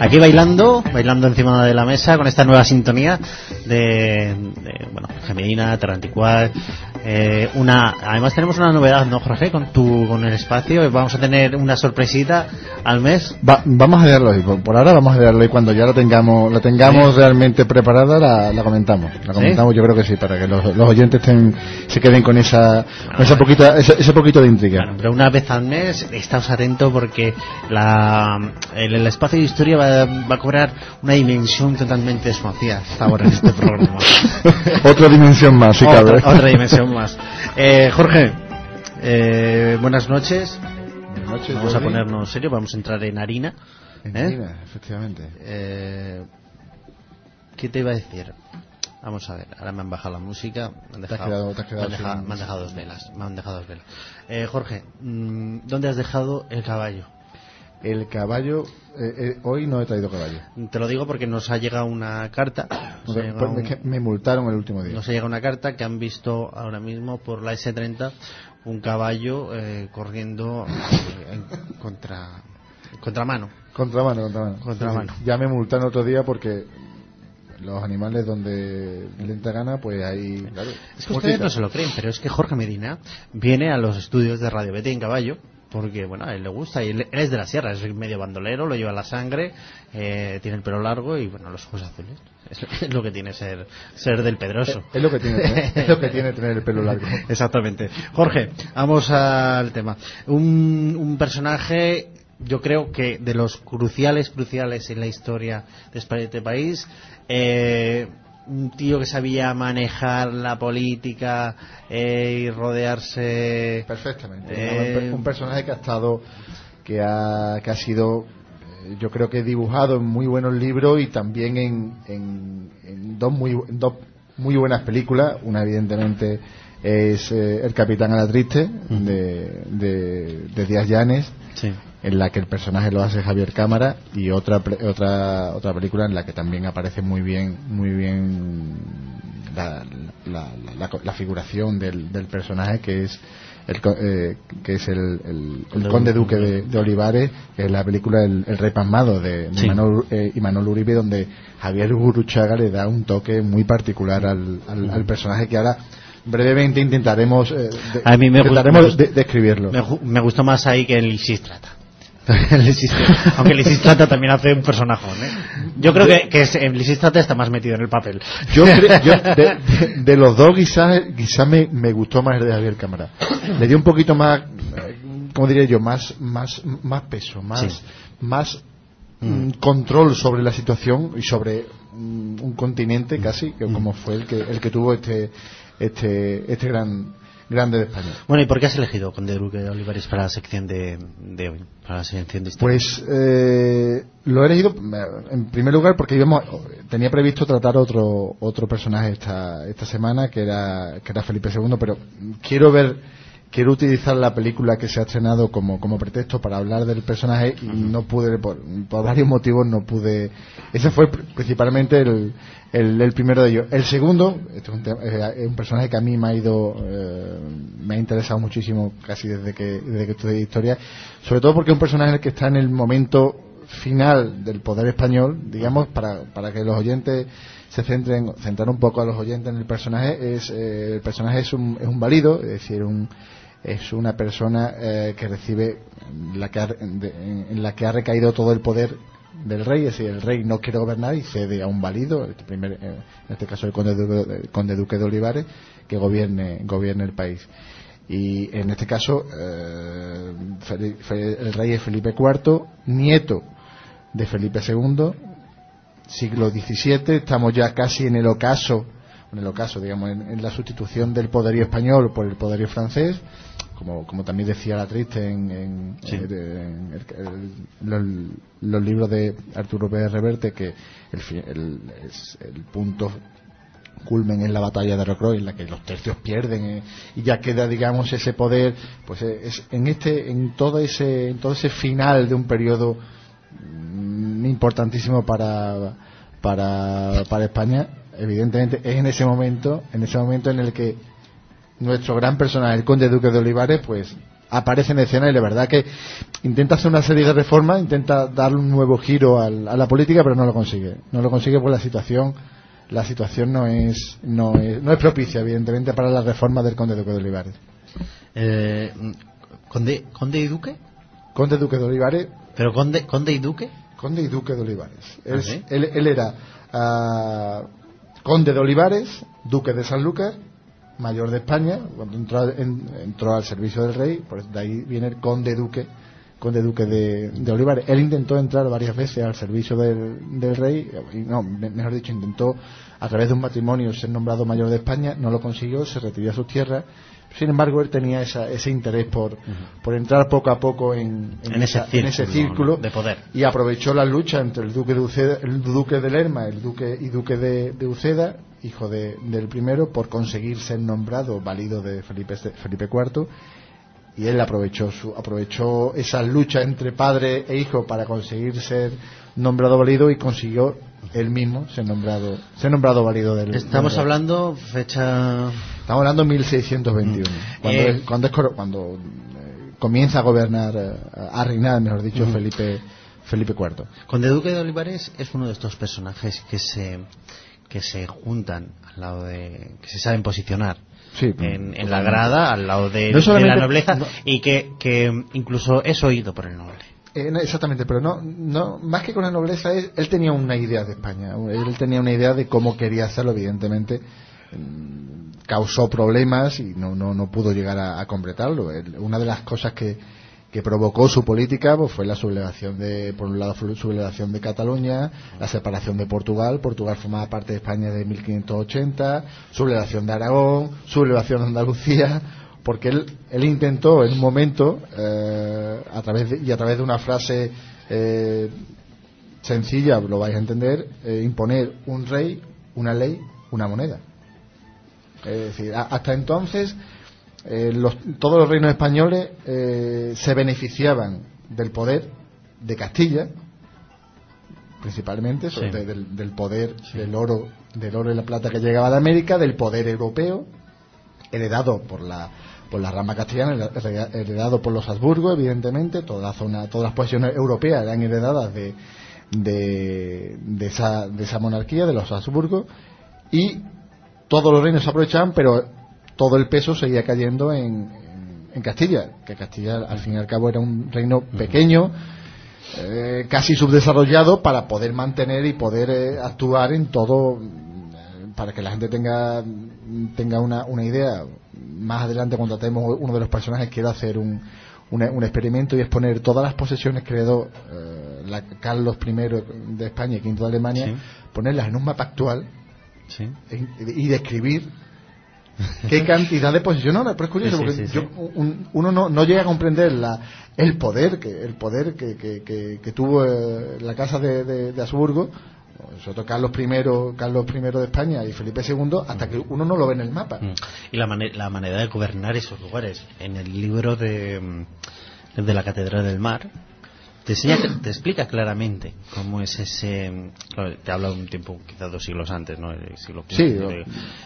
Aquí bailando, bailando encima de la mesa con esta nueva sintonía de, de bueno, femenina, terranticual, eh, una, además tenemos una novedad, ¿no, Jorge? Con tu, con el espacio, vamos a tener una sorpresita al mes. vamos a verlo y por, ahora vamos a verlo y cuando ya lo tengamos, lo tengamos realmente preparada la, comentamos, la comentamos yo creo que sí, para que los, oyentes se queden con esa, esa poquita, ese, poquito de intriga. pero una vez al mes, estamos atentos porque la, el, espacio de historia va, va, a cobrar una dimensión totalmente desconocida ahora en este programa. otra dimensión más, si cabe. Otra dimensión más. Eh, Jorge, eh, buenas noches. Buenas noches. Vamos a ponernos serio, vamos a entrar en harina. En ¿eh? harina, efectivamente. ¿Qué te iba a decir? Vamos a ver, ahora me han bajado la música, me han dejado, dos velas, me han dejado dos velas. Jorge, mm, ¿dónde has dejado el caballo? El caballo, eh, eh, hoy no he traído caballo. Te lo digo porque nos ha llegado una carta. me multaron el último día. Nos ha llegado una carta que han visto ahora mismo por la S30 un caballo eh, corriendo en contra contramano. Contramano, contramano. contramano. Ya me multaron otro día porque los animales donde lenta gana, pues hay. es que ustedes no se lo creen, pero es que Jorge Medina viene a los estudios de Radio Betty en caballo porque bueno a él le gusta y él, es de la sierra es medio bandolero lo lleva la sangre eh, tiene el pelo largo y bueno los ojos azules. Es, lo que tiene ser ser del Pedroso. Es, lo que tiene es lo que tiene tener el pelo largo. Exactamente. Jorge vamos al tema. Un, un personaje yo creo que de los cruciales cruciales en la historia de este país eh, un tío que sabía manejar la política eh, y rodearse perfectamente. eh, un personaje que ha estado que ha, que ha sido eh, yo creo que dibujado en muy buenos libros y también en, en, dos muy dos muy buenas películas. Una evidentemente es El Capitán a la Triste de, de, de Díaz Llanes. Sí en la que el personaje lo hace Javier Cámara y otra otra otra película en la que también aparece muy bien muy bien la, la, figuración del, del, personaje que es el, eh, que es el, el, conde duque de, Olivares que es la película El, Rey Pasmado de, de eh, Uribe donde Javier Guruchaga le da un toque muy particular al, al, personaje que ahora brevemente intentaremos, eh, intentaremos describirlo. Me, me, gustó más ahí que el Lisistrata. Aunque Lisistrata también hace un personaje ¿eh? Yo creo que, que Lisistrata está más metido en el papel. Yo, de, los dos quizás quizá me, me, gustó más el de Javier Cámara. Le dio un poquito más, ¿cómo diría yo? Más, más, más peso, más, más mm. Mm, control sobre la situación y sobre mm, un continente casi, como fue el que, el que tuvo este, este, este gran grande de España. Bueno, ¿y por qué has elegido Conde Duque de Olivares para la sección de, de hoy? Para la sección de Pues eh, lo he elegido en primer lugar porque íbamos, tenía previsto tratar otro otro personaje esta, esta semana que era, que era Felipe II, pero quiero ver quiero utilizar la película que se ha estrenado como, como pretexto para hablar del personaje y no pude, por, varios motivos no pude. Ese fue principalmente el, el, primero de ellos. El segundo, este es, un personaje que a mí me ha ido, eh, me ha interesado muchísimo casi desde que, desde que estudié historia, sobre todo porque es un personaje que está en el momento final del poder español, digamos, para, para que los oyentes se centren, centrar un poco a los oyentes en el personaje, es, eh, el personaje es un, es un válido, es decir, un, es una persona eh, que recibe la que en la que ha recaído todo el poder del rey, es decir, el rey no quiere gobernar y cede a un válido, primer, eh, en este caso el conde, duque, conde duque de Olivares, que gobierne, gobierne el país. Y en este caso, eh, el rey es Felipe IV, nieto de Felipe II, siglo XVII, estamos ya casi en el ocaso, en el ocaso, digamos, en la sustitución del poderío español por el poderío francés, como, como también decía la triste en, en, eh, los, libros de Arturo Pérez Reverte, que el, el, punto culmen en la batalla de Rocroi en la que los tercios pierden eh, y ya queda digamos ese poder pues eh, es en este en todo ese en todo ese final de un periodo mm, importantísimo para para para España evidentemente es en ese momento en ese momento en el que nuestro gran personaje, el conde duque de Olivares, pues aparece en escena y la verdad que intenta hacer una serie de reformas, intenta darle un nuevo giro a la política, pero no lo consigue. No lo consigue porque la situación la situación no es no es, no es propicia, evidentemente, para la reforma del conde Duque de Olivares. Eh, ¿conde, ¿Conde y Duque? Conde Duque de Olivares. ¿Pero conde, conde y Duque? Conde y Duque de Olivares. ¿Ah, él, era uh, Conde de Olivares, Duque de San Lucas, mayor de España, cuando entró, entró al servicio del rey, pues de ahí viene el Conde Duque conde duque de, de, Olivares. Él intentó entrar varias veces al servicio del, del rey, y no, mejor dicho, intentó a través de un matrimonio ser nombrado mayor de España, no lo consiguió, se retiró a sus tierras. Sin embargo, él tenía esa, ese interés por, por entrar poco a poco en, en, ese, círculo, de poder. Y aprovechó la lucha entre el duque de, Uceda, el duque de Lerma el duque, y duque de, de Uceda, hijo de, del primero, por conseguir ser nombrado valido de Felipe, Felipe IV y él aprovechó su, aprovechó esa lucha entre padre e hijo para conseguir ser nombrado válido y consiguió él mismo ser nombrado ser nombrado válido del estamos hablando fecha estamos hablando 1621 mm. cuando eh. cuando, cuando eh, comienza a gobernar eh, a reinar mejor dicho. Felipe Felipe IV Conde Duque de Olivares es uno de estos personajes que se que se juntan al lado de que se saben posicionar en, la grada al lado de, la nobleza y que, incluso es oído por el noble. Eh, exactamente, pero no, no, más que con la nobleza, él, tenía una idea de España, él tenía una idea de cómo quería hacerlo, evidentemente mm, causó problemas y no, no, no pudo llegar a, a completarlo. una de las cosas que, que provocó su política pues, fue la sublevación de, por un lado, sublevación de Cataluña, la separación de Portugal, Portugal formaba parte de España de 1580, sublevación de Aragón, sublevación de Andalucía, porque él, intentó en un momento, eh, a través y a través de una frase eh, sencilla, lo vais a entender, eh, imponer un rey, una ley, una moneda. Es decir, hasta entonces eh, todos los reinos españoles eh, se beneficiaban del poder de Castilla, principalmente, del, poder del oro, del oro y la plata que llegaba de América, del poder europeo, heredado por la por la rama castellana, heredado por los Habsburgo, evidentemente, toda la zona, todas las posesiones europeas eran heredadas de, de, esa, de esa monarquía, de los Habsburgo, y todos los reinos se aprovechaban, pero todo el peso seguía cayendo en, en, Castilla, que Castilla al fin y al cabo era un reino pequeño, eh, casi subdesarrollado para poder mantener y poder eh, actuar en todo, eh, para que la gente tenga, tenga una, una idea. Más adelante, cuando tratemos uno de los personajes, quiero hacer un, un, experimento y exponer todas las posesiones que heredó la, Carlos I de España y V de Alemania, ponerlas en un mapa actual y describir qué cantidad de posiciones no, pero es curioso porque uno no, no, llega a comprender la, el poder que el poder que, que, que, tuvo eh, la casa de, de, de Habsburgo sobre Carlos I, Carlos I de España y Felipe II, hasta que uno no lo ve en el mapa. Mm. Y la, la manera de gobernar esos lugares. En el libro de, mm, de la Catedral del Mar, te, te explica claramente cómo es ese. te habla un tiempo, quizás dos siglos antes, ¿no? siglo sí,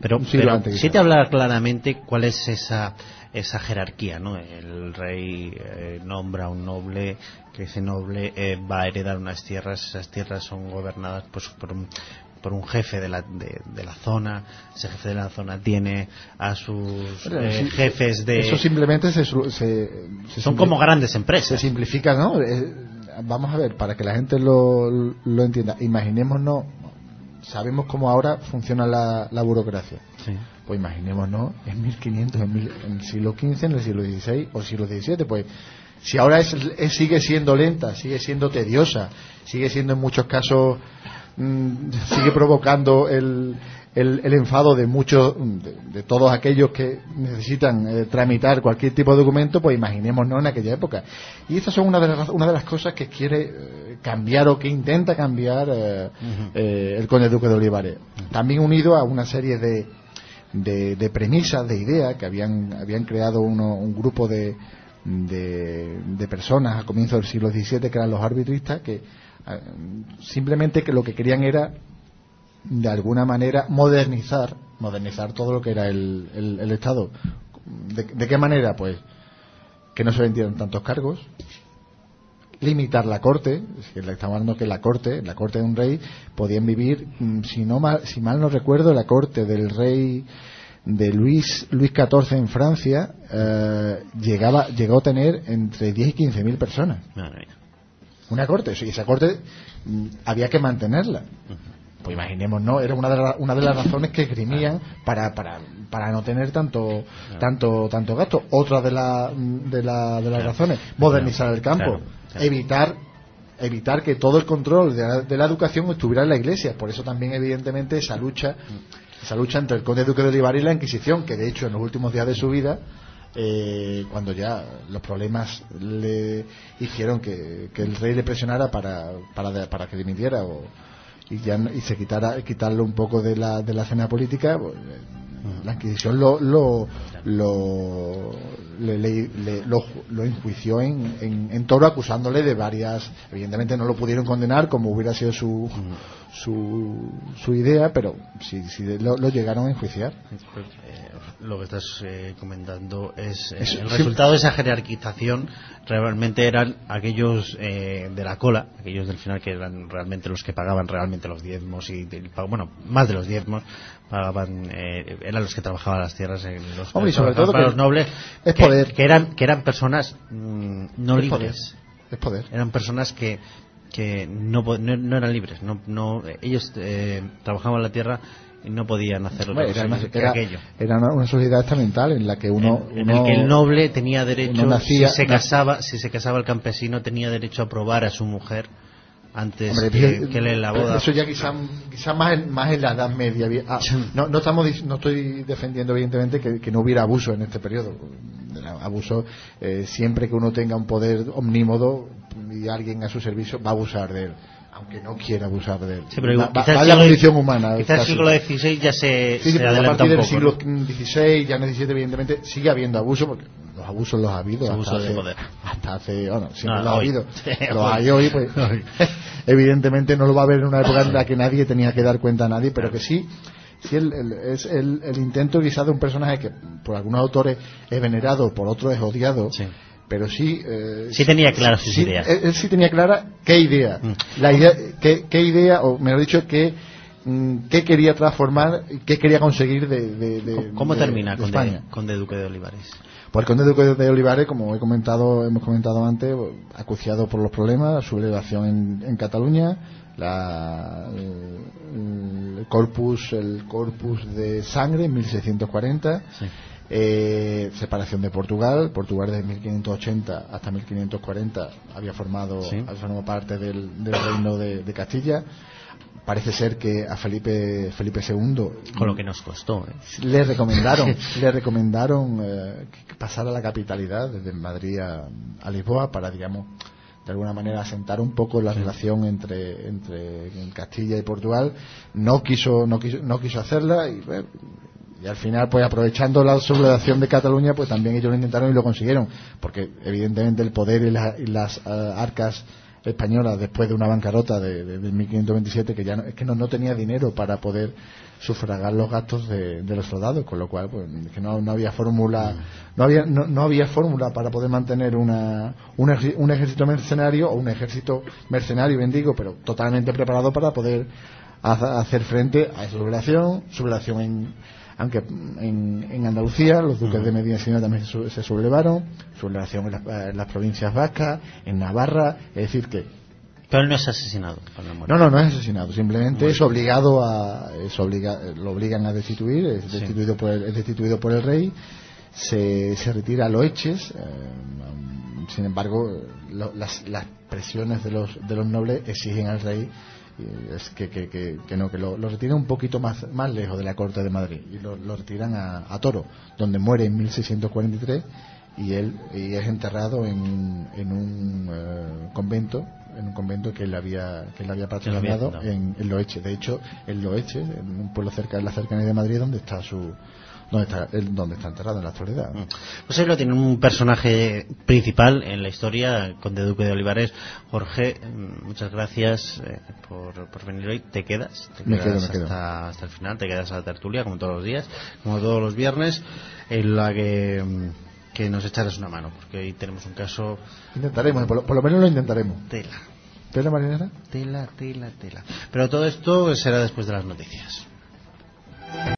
pero, pero sí te habla claramente cuál es esa esa jerarquía, ¿no? El rey eh, nombra a un noble, que ese noble eh, va a heredar unas tierras, esas tierras son gobernadas pues, por, un, por un jefe de la, de, la zona, ese jefe de la zona tiene a sus eh, jefes de... Eso simplemente se, son como grandes empresas. Se simplifica, ¿no? Eh, vamos a ver, para que la gente lo, lo entienda, imaginémonos, sabemos cómo ahora funciona la, la burocracia. Sí. Pues imaginémonos en 1500, en, en el siglo XV, en el siglo XVI o siglo XVII, pues si ahora es, sigue siendo lenta, sigue siendo tediosa, sigue siendo en muchos casos Mm, sigue provocando el, el, enfado de muchos, de, todos aquellos que necesitan eh, tramitar cualquier tipo de documento, pues imaginémonos en aquella época. Y estas son una de las, una de las cosas que quiere eh, cambiar o que intenta cambiar eh, el conde duque de Olivares. También unido a una serie de, de, premisas, de ideas que habían, habían creado un grupo de, de, de personas a comienzos del siglo XVII que eran los arbitristas que eh, simplemente que lo que querían era de alguna manera modernizar modernizar todo lo que era el, el, Estado ¿De, qué manera? pues que no se vendieran tantos cargos, limitar la corte, es que le estamos hablando que la corte, la corte de un rey, podían vivir, mm, si no mal, si mal no recuerdo, la corte del rey de Luis Luis XIV en Francia eh, llegaba llegó a tener entre 10 y 15 mil personas. Una corte, y esa corte mm, había que mantenerla. Pues imaginemos, ¿no? Era una de, una de las razones que esgrimían para, para, para no tener tanto tanto tanto gasto. Otra de, la, de, la, de las razones, modernizar el campo, evitar evitar que todo el control de la, de la, educación estuviera en la iglesia. Por eso también, evidentemente, esa lucha esa lucha entre el conde duque de Olivar y la Inquisición, que de hecho en los últimos días de su vida, eh, cuando ya los problemas le hicieron que, el rey le presionara para, para, para que dimitiera o, y, ya, y se quitara quitarle un poco de la, de la escena política, pues, la Inquisición lo, lo, lo, lo, enjuició en, en, en, Toro acusándole de varias. Evidentemente no lo pudieron condenar como hubiera sido su, su, su idea, pero sí, sí lo, llegaron a enjuiciar. Eh, lo que estás eh, comentando es, eh, el resultado de esa jerarquización realmente eran aquellos de la cola, aquellos del final que eran realmente los que pagaban realmente los diezmos y bueno más de los diezmos pagaban eran los que trabajaban las tierras en los, sobre todo para los nobles es poder. que eran que eran personas mm, no libres. es poder. Eran personas que que no, no, eran libres, no, no ellos eh, trabajaban la tierra y no podían hacer otra era, aquello. Era una, sociedad estamental en la que uno, en, el que el noble tenía derecho, si se casaba, si se casaba el campesino tenía derecho a probar a su mujer antes que, que le la boda. Eso ya quizá, quizá más, en, más en la Edad Media. Ah, no, no, estamos, no estoy defendiendo, evidentemente, que, no hubiera abuso en este periodo. Abuso, eh, siempre que uno tenga un poder omnímodo, y alguien a su servicio va a abusar de él aunque no quiera abusar de él. Sí, pero va, la condición humana. Quizás el siglo XVI ya se, sí, se a partir del siglo XVI, ya en el XVII, evidentemente, sigue habiendo abuso, porque los abusos los ha habido hasta hace, hasta hace, bueno, siempre los ha habido. los hay hoy, pues, evidentemente no lo va a haber en una época en la que nadie tenía que dar cuenta a nadie, pero que sí sí el, es el, el, intento quizás de un personaje que por algunos autores es venerado, por otros es odiado, sí. pero sí eh, sí tenía clara sus ideas. él, sí tenía clara qué idea. Mm. la idea qué, qué, idea o mejor dicho qué mm, qué quería transformar qué quería conseguir de, de, cómo termina con España con de Duque de Olivares pues el conde Duque de Olivares, como he comentado, hemos comentado antes, acuciado por los problemas, su elevación en, en Cataluña, la, el, corpus, el corpus de sangre en 1640, sí. Eh, separación de Portugal. Portugal desde 1580 hasta 1540 había formado, formado parte del, reino de, Castilla. Parece ser que a Felipe Felipe II con lo que nos costó ¿eh? le recomendaron le recomendaron eh, que pasara la capitalidad desde Madrid a, Lisboa para digamos de alguna manera asentar un poco la relación entre entre Castilla y Portugal no quiso no quiso no quiso hacerla y y al final, pues aprovechando la sublevación de Cataluña, pues también ellos lo intentaron y lo consiguieron, porque evidentemente el poder y, las eh, arcas españolas después de una bancarrota de, 1527 que ya no, es que no, tenía dinero para poder sufragar los gastos de, los soldados con lo cual pues que no, había fórmula no había no, había fórmula para poder mantener una, un, ejército mercenario o un ejército mercenario bendigo pero totalmente preparado para poder hacer frente a esa sublevación sublevación en aunque en, Andalucía los duques de Medina Sidonia también se, sublevaron, sublevación en, las provincias vascas, en Navarra, es decir que pero él no es asesinado no no no es asesinado simplemente es obligado a es obliga, lo obligan a destituir es destituido por el, es destituido por el rey se, se retira a Loeches eh, sin embargo las, las presiones de los de los nobles exigen al rey es que, que, que, no, que lo, lo, retiran un poquito más, más lejos de la corte de Madrid y lo, lo retiran a, Toro, donde muere en 1643 y él y es enterrado en, en un eh, convento en un convento que él había que él había patrocinado en, en Loeche. De hecho en Loeche en un pueblo cerca de la cercanía de Madrid donde está su donde está, donde está enterrado en la actualidad. Mm. Pues él lo tiene un personaje principal en la historia, Conde Duque de Olivares. Jorge, mm, muchas gracias eh, por, por, venir hoy. ¿Te quedas? ¿Te quedas hasta, hasta, el final? ¿Te quedas a la tertulia como todos los días, como todos los viernes, en la que mm, que nos echaras una mano, porque hoy tenemos un caso. Intentaremos, por lo, por lo menos lo intentaremos. Tela. ¿Tela marinera? Tela, tela, tela. Pero todo esto será después de las noticias.